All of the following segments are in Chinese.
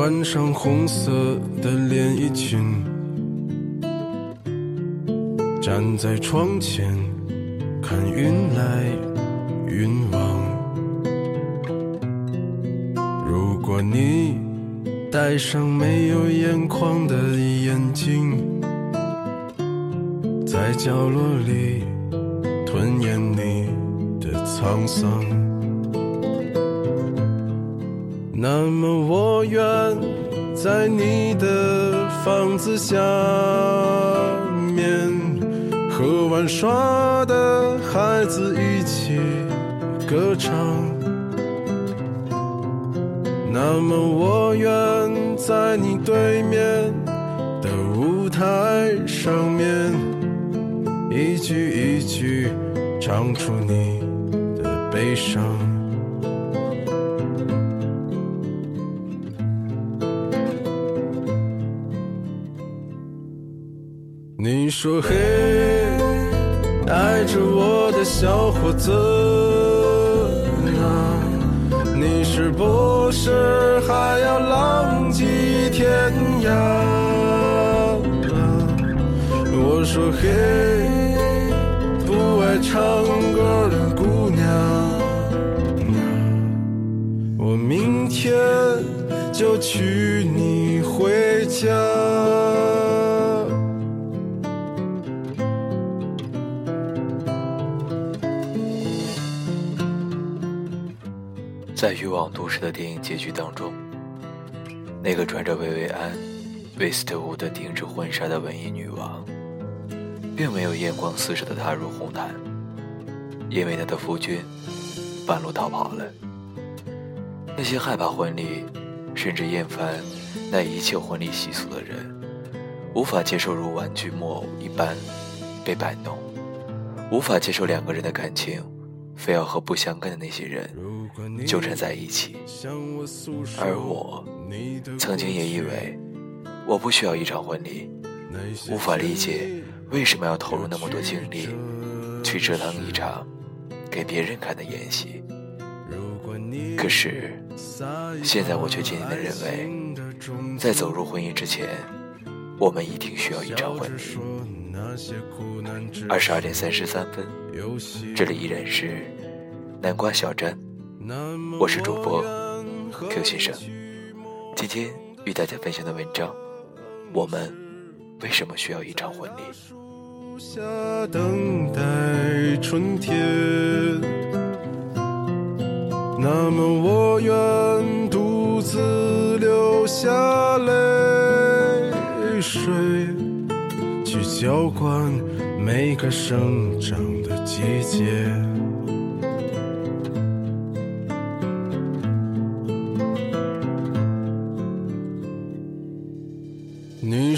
穿上红色的连衣裙，站在窗前看云来云往。如果你戴上没有眼眶的眼睛，在角落里吞咽你的沧桑，那么我愿在你的房子下面和玩耍的孩子一起歌唱。那么我愿在你对面的舞台上面，一句一句唱出你的悲伤。说嘿，爱着我的小伙子啊，你是不是还要浪迹天涯？我说嘿，不爱唱歌的姑娘，我明天就娶你回家。在欲望都市的电影结局当中，那个穿着薇薇安·威斯特伍德定制婚纱的文艺女王，并没有艳光四射的踏入红毯，因为她的夫君半路逃跑了。那些害怕婚礼，甚至厌烦那一切婚礼习俗的人，无法接受如玩具木偶一般被摆弄，无法接受两个人的感情非要和不相干的那些人纠缠在一起。而我曾经也以为我不需要一场婚礼，无法理解为什么要投入那么多精力去折腾一场给别人看的演戏。可是现在我却渐渐的认为，在走入婚姻之前，我们一定需要一场婚礼。二十二点三十三分，这里依然是南瓜小站，我是主播 Q 先生。今天与大家分享的文章，我们为什么需要一场婚礼？下等待春天。那么我愿独自流下泪水，去浇灌每个生长的季节。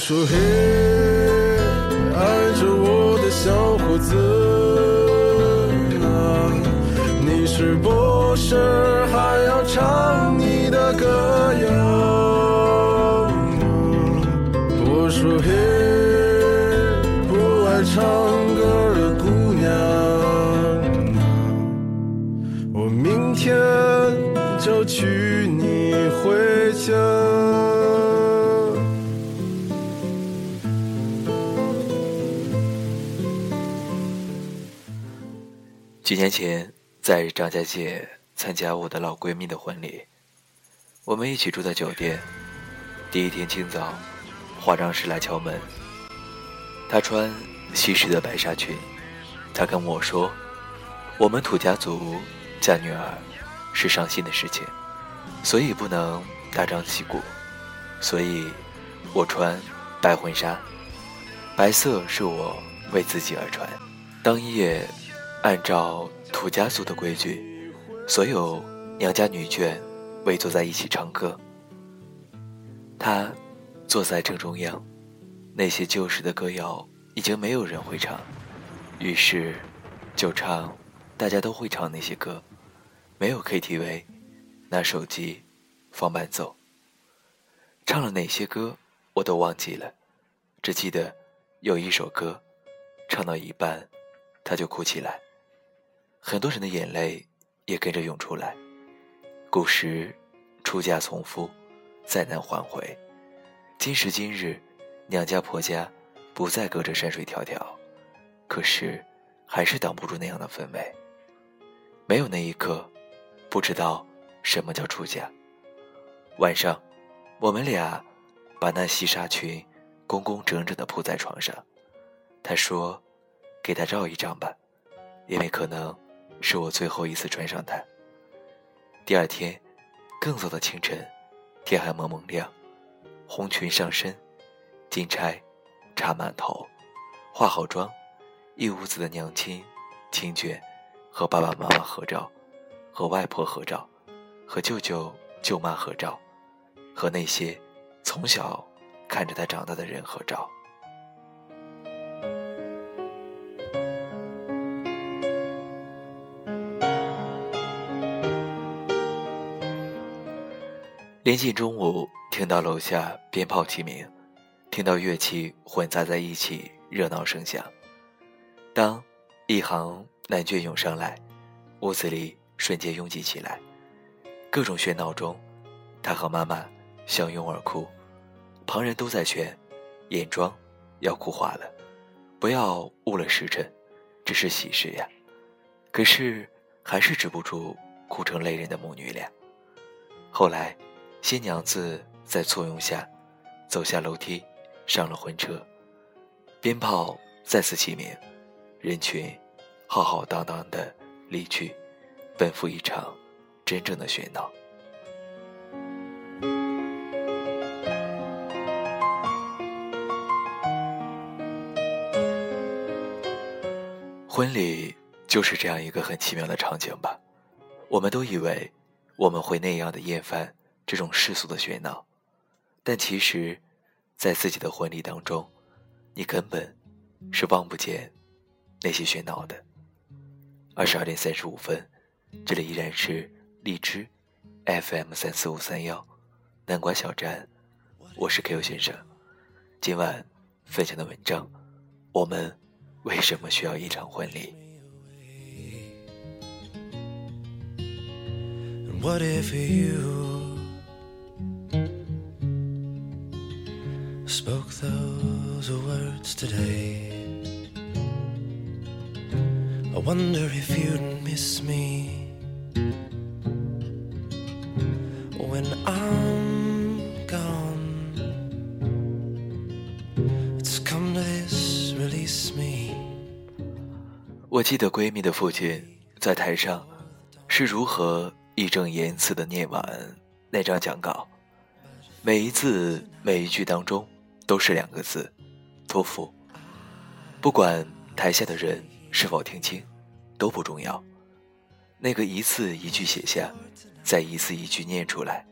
你几年前，在张家界参加我的老闺蜜的婚礼，我们一起住在酒店。第一天清早，化妆师来敲门。她穿西式的白纱裙，她跟我说：“我们土家族嫁女儿是伤心的事情，所以不能大张旗鼓，所以我穿白婚纱，白色是我为自己而穿。当夜。”按照土家族的规矩，所有娘家女眷围坐在一起唱歌。他坐在正中央，那些旧时的歌谣已经没有人会唱，于是就唱大家都会唱那些歌。没有 KTV，拿手机放伴奏。唱了哪些歌我都忘记了，只记得有一首歌，唱到一半他就哭起来。很多人的眼泪也跟着涌出来。古时出嫁从夫，再难还回。今时今日，娘家婆家不再隔着山水迢迢，可是还是挡不住那样的氛围。没有那一刻，不知道什么叫出嫁。晚上，我们俩把那细纱裙工工整整地铺在床上。他说：“给他照一张吧，因为可能是我最后一次穿上它。”第二天，更早的清晨，天还蒙蒙亮，红裙上身，金钗插满头，化好妆，一屋子的娘亲、亲眷，和爸爸妈妈合照，和外婆合照，和舅舅舅妈合照，和那些从小看着他长大的人合照。临近中午，听到楼下鞭炮齐鸣，听到乐器混杂在一起，热闹声响。当一行男眷涌上来，屋子里瞬间拥挤起来。各种喧闹中，他和妈妈相拥而哭。旁人都在劝：“眼妆要哭花了，不要误了时辰，这是喜事呀。”可是还是止不住哭成泪人的母女俩。后来。新娘子在簇拥下走下楼梯，上了婚车，鞭炮再次齐鸣，人群浩浩荡荡的离去，奔赴一场真正的喧闹。婚礼就是这样一个很奇妙的场景吧？我们都以为我们会那样的厌烦。这种世俗的喧闹，但其实，在自己的婚礼当中，你根本是望不见那些喧闹的。二十二点三十五分，这里依然是荔枝 FM 三四五三幺南瓜小站，我是 Q 先生。今晚分享的文章，我们为什么需要一场婚礼？What if you spoke those words today. I wonder if you'd miss me when I'm gone. It's come to this, release me. 我记得闺蜜的父亲在台上是如何义正言辞的念完那张讲稿，每一字每一句当中。都是两个字，托付。不管台下的人是否听清，都不重要。那个一字一句写下，再一字一句念出来，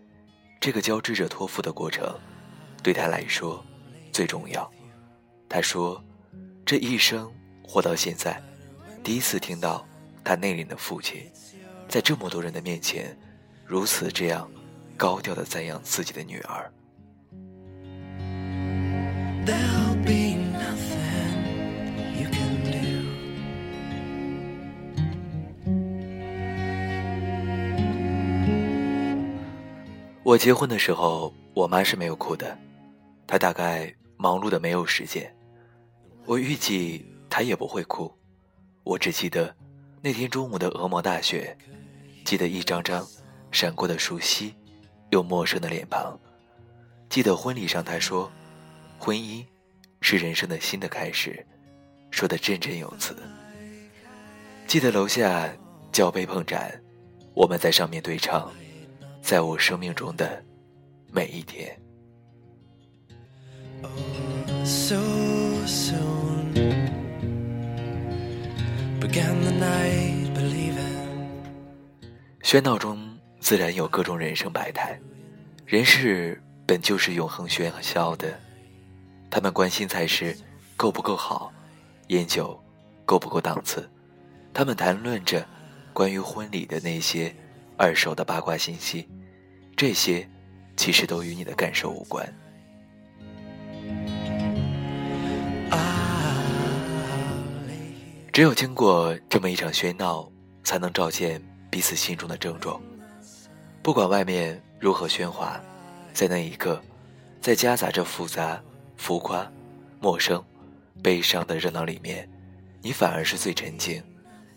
这个交织着托付的过程，对他来说最重要。他说，这一生活到现在，第一次听到他内敛的父亲，在这么多人的面前，如此这样高调的赞扬自己的女儿。我结婚的时候，我妈是没有哭的，她大概忙碌的没有时间。我预计她也不会哭，我只记得那天中午的鹅毛大雪，记得一张张闪过的熟悉又陌生的脸庞，记得婚礼上她说。婚姻是人生的新的开始，说的振振有词。记得楼下脚杯碰盏，我们在上面对唱，在我生命中的每一天。喧闹中自然有各种人生百态，人世本就是永恒喧嚣的。他们关心菜式够不够好，烟酒够不够档次，他们谈论着关于婚礼的那些二手的八卦信息，这些其实都与你的感受无关。只有经过这么一场喧闹，才能照见彼此心中的郑重。不管外面如何喧哗，在那一刻，在夹杂着复杂、浮夸、陌生、悲伤的热闹里面，你反而是最沉静、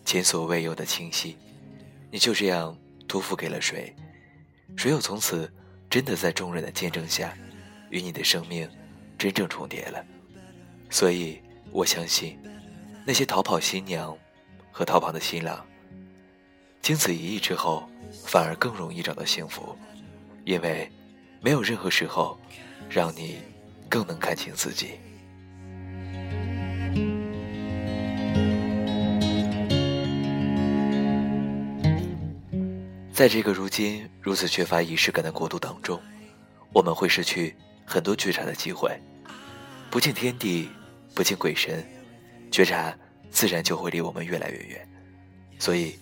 前所未有的清晰。你就这样托付给了谁？谁又从此真的在众人的见证下，与你的生命真正重叠了？所以我相信，那些逃跑新娘和逃跑的新郎，经此一役之后。反而更容易找到幸福，因为没有任何时候让你更能看清自己。在这个如今如此缺乏仪式感的国度当中，我们会失去很多觉察的机会，不敬天地，不敬鬼神，觉察自然就会离我们越来越远。所以，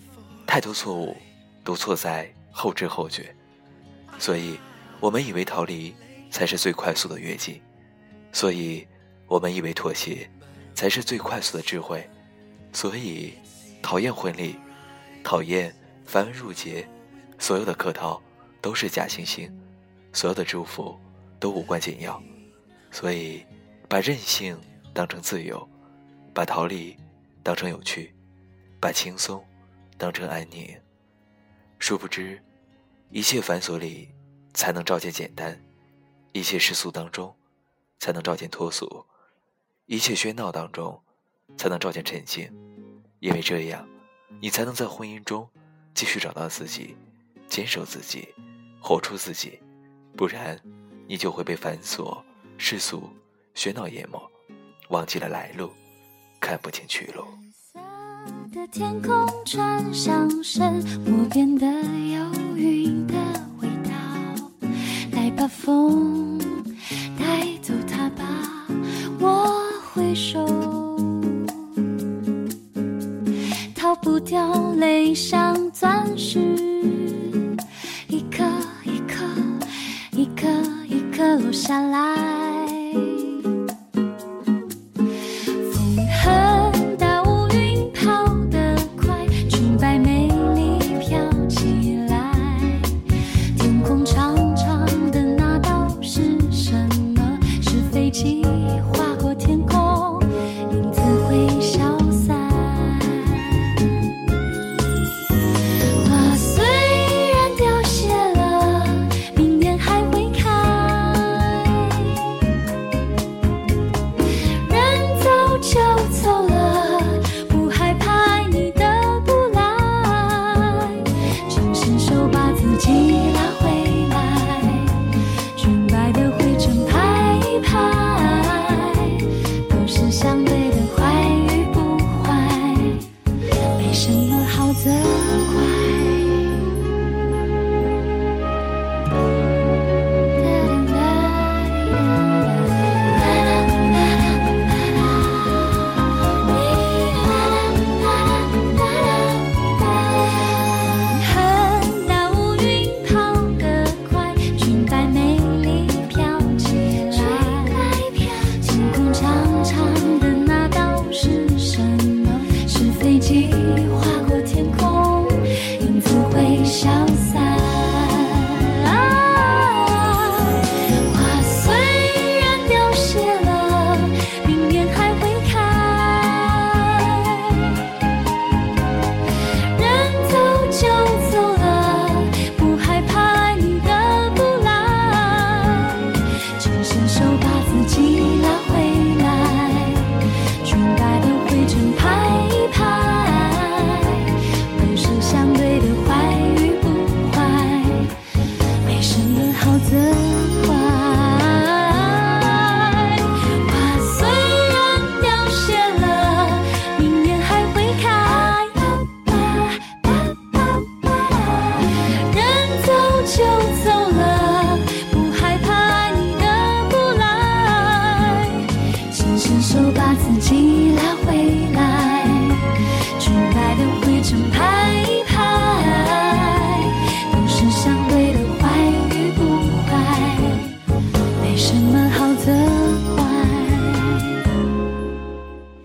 太多错误。都错在后知后觉，所以我们以为逃离才是最快速的跃进，所以我们以为妥协才是最快速的智慧，所以讨厌婚礼，讨厌繁文缛节，所有的客套都是假惺惺，所有的祝福都无关紧要，所以把任性当成自由，把逃离当成有趣，把轻松当成安宁。殊不知，一切繁琐里才能照见简单；一切世俗当中，才能照见脱俗；一切喧闹当中，才能照见沉静。因为这样，你才能在婚姻中继续找到自己，坚守自己，活出自己。不然，你就会被繁琐、世俗、喧闹淹没，忘记了来路，看不清去路。的天空穿上身，莫变得有云的味道。来把风掉泪像钻石，一颗一颗，一颗一颗落下来。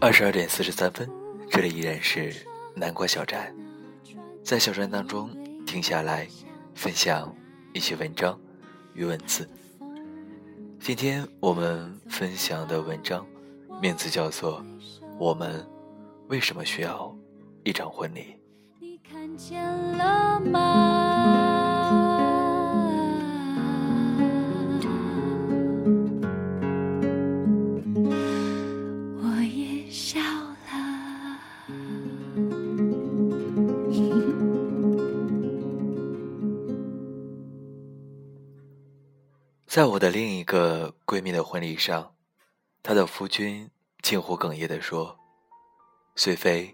二十二点四十三分，这里依然是南瓜小站。在小站当中停下来，分享一些文章与文字。今天我们分享的文章名字叫做《我们为什么需要一场婚礼》。你看见了吗？在我的另一个闺蜜的婚礼上，她的夫君近乎哽咽地说：“虽非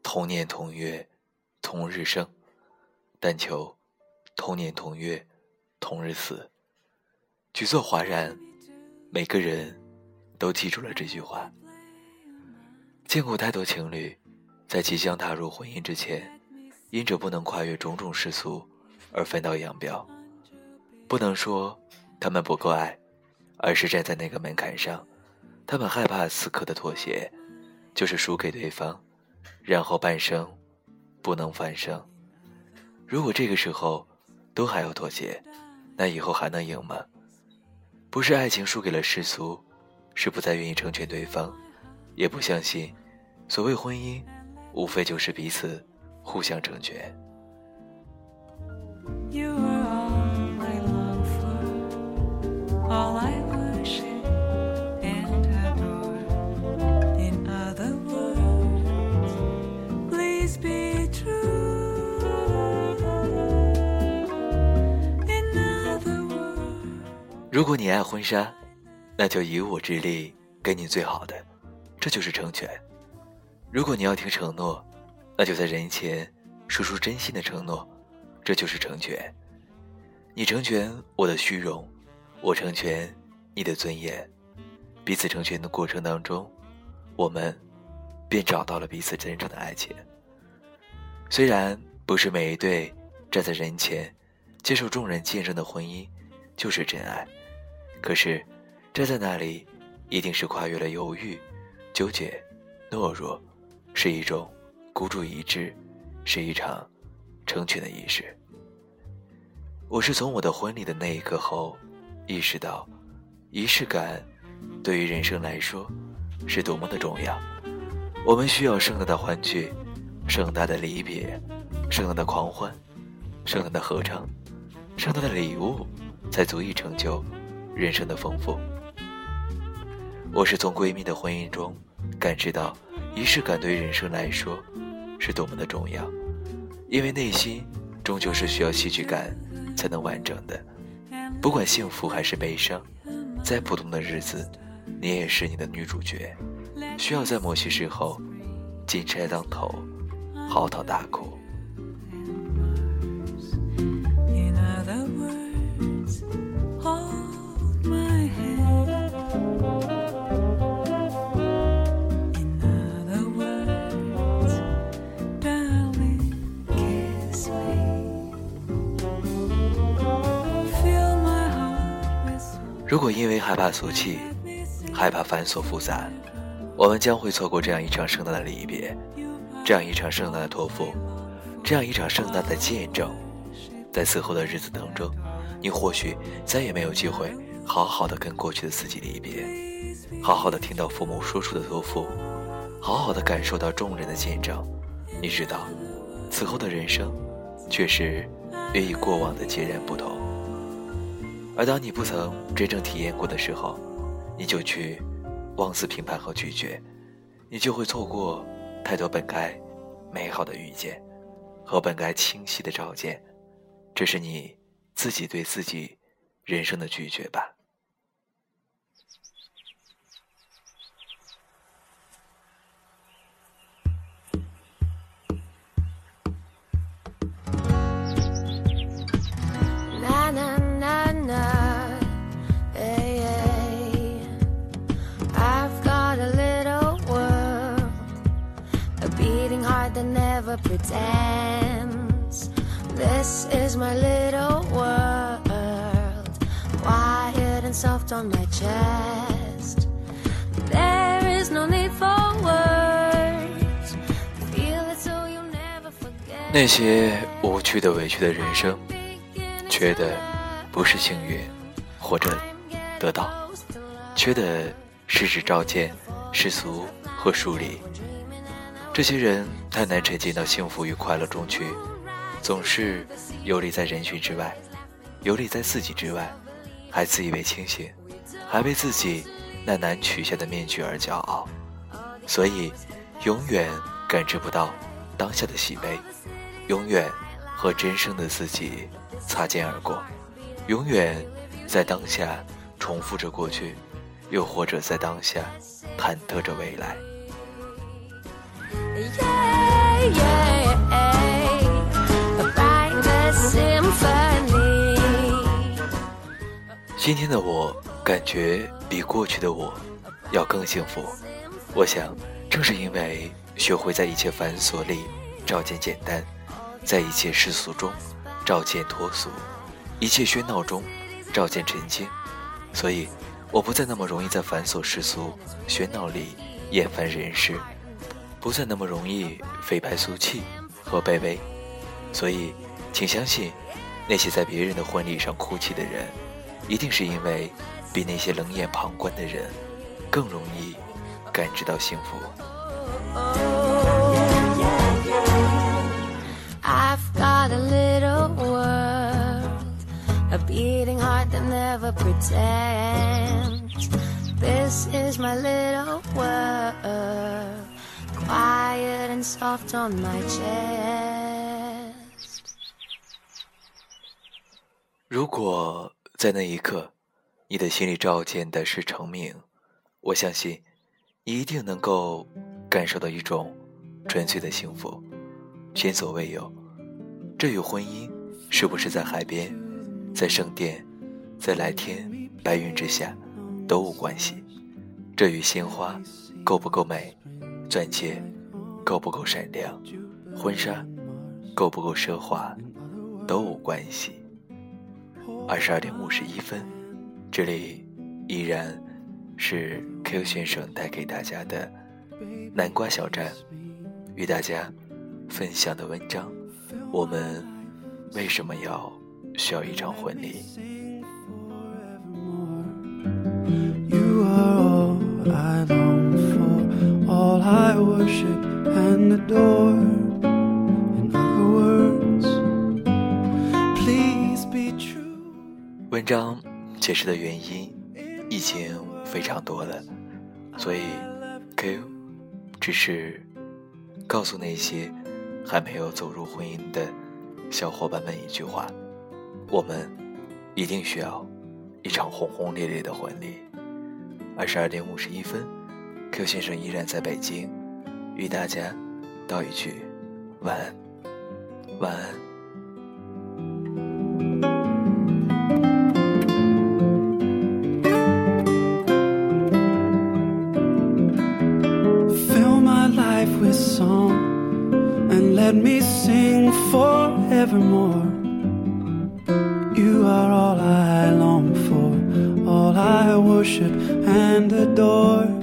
同年同月同日生，但求同年同月同日死。”举座哗然，每个人都记住了这句话。见过太多情侣，在即将踏入婚姻之前，因着不能跨越种种世俗而分道扬镳。不能说他们不够爱，而是站在那个门槛上，他们害怕此刻的妥协，就是输给对方，然后半生不能翻身。如果这个时候都还要妥协，那以后还能赢吗？不是爱情输给了世俗，是不再愿意成全对方，也不相信所谓婚姻，无非就是彼此互相成全。如果你爱婚纱，那就以我之力给你最好的，这就是成全。如果你要听承诺，那就在人前说出真心的承诺，这就是成全。你成全我的虚荣，我成全你的尊严，彼此成全的过程当中，我们便找到了彼此真正的爱情。虽然不是每一对站在人前接受众人见证的婚姻就是真爱。可是，站在那里，一定是跨越了犹豫、纠结、懦弱，是一种孤注一掷，是一场成全的仪式。我是从我的婚礼的那一刻后，意识到，仪式感对于人生来说是多么的重要。我们需要盛大的欢聚，盛大的离别，盛大的狂欢，盛大的合唱，盛大的礼物，才足以成就。人生的丰富，我是从闺蜜的婚姻中感知到仪式感对人生来说是多么的重要，因为内心终究是需要戏剧感才能完整的。不管幸福还是悲伤，再普通的日子，你也是你的女主角，需要在某些时候金钗当头，嚎啕大哭。如果因为害怕俗气，害怕繁琐复杂，我们将会错过这样一场盛大的离别，这样一场盛大的托付，这样一场盛大的见证。在此后的日子当中，你或许再也没有机会好好的跟过去的自己离别，好好的听到父母说出的托付，好好的感受到众人的见证。你知道，此后的人生，却是与过往的截然不同。而当你不曾真正体验过的时候，你就去妄自评判和拒绝，你就会错过太多本该美好的遇见和本该清晰的照见。这是你自己对自己人生的拒绝吧。Pretends. This is my little world, quiet and soft on my chest. There is no need for words, feel it so you'll never forget. 那些无趣的、委屈的人生，缺的不是幸运，或者得到，缺的是指照见世俗和疏离。这些人太难沉浸到幸福与快乐中去，总是游离在人群之外，游离在自己之外，还自以为清醒，还为自己那难取下的面具而骄傲，所以永远感知不到当下的喜悲，永远和真正的自己擦肩而过，永远在当下重复着过去，又或者在当下忐忑着未来。今天的我感觉比过去的我要更幸福。我想，正是因为学会在一切繁琐里照见简单，在一切世俗中照见脱俗，一切喧闹中照见沉静，所以我不再那么容易在繁琐世俗喧闹里厌烦人世，不再那么容易飞白俗气和卑微。所以，请相信，那些在别人的婚礼上哭泣的人，一定是因为比那些冷眼旁观的人更容易感知到幸福。This is my little world, quiet and soft on my chest. 如果在那一刻，你的心里照见的是成名，我相信，你一定能够感受到一种纯粹的幸福，前所未有。这与婚姻是不是在海边，在圣殿，在蓝天白云之下都无关系。这与鲜花够不够美，钻戒够不够闪亮，婚纱够不够奢华都无关系。二十二点五十一分，这里依然是 Q 先生带给大家的南瓜小站，与大家分享的文章。我们为什么要需要一场婚礼？I long for, all I worship and adore. In other words, please be true. 文章解释的原因已经非常多了，所以 Q 只是告诉那些还没有走入婚姻的小伙伴们一句话：我们一定需要一场轰轰烈烈的婚礼。二十二点五十一分，Q 先生依然在北京，与大家道一句晚安，晚安。Fill my life with song and let me sing forevermore. You are all I long for, all I worship and adore.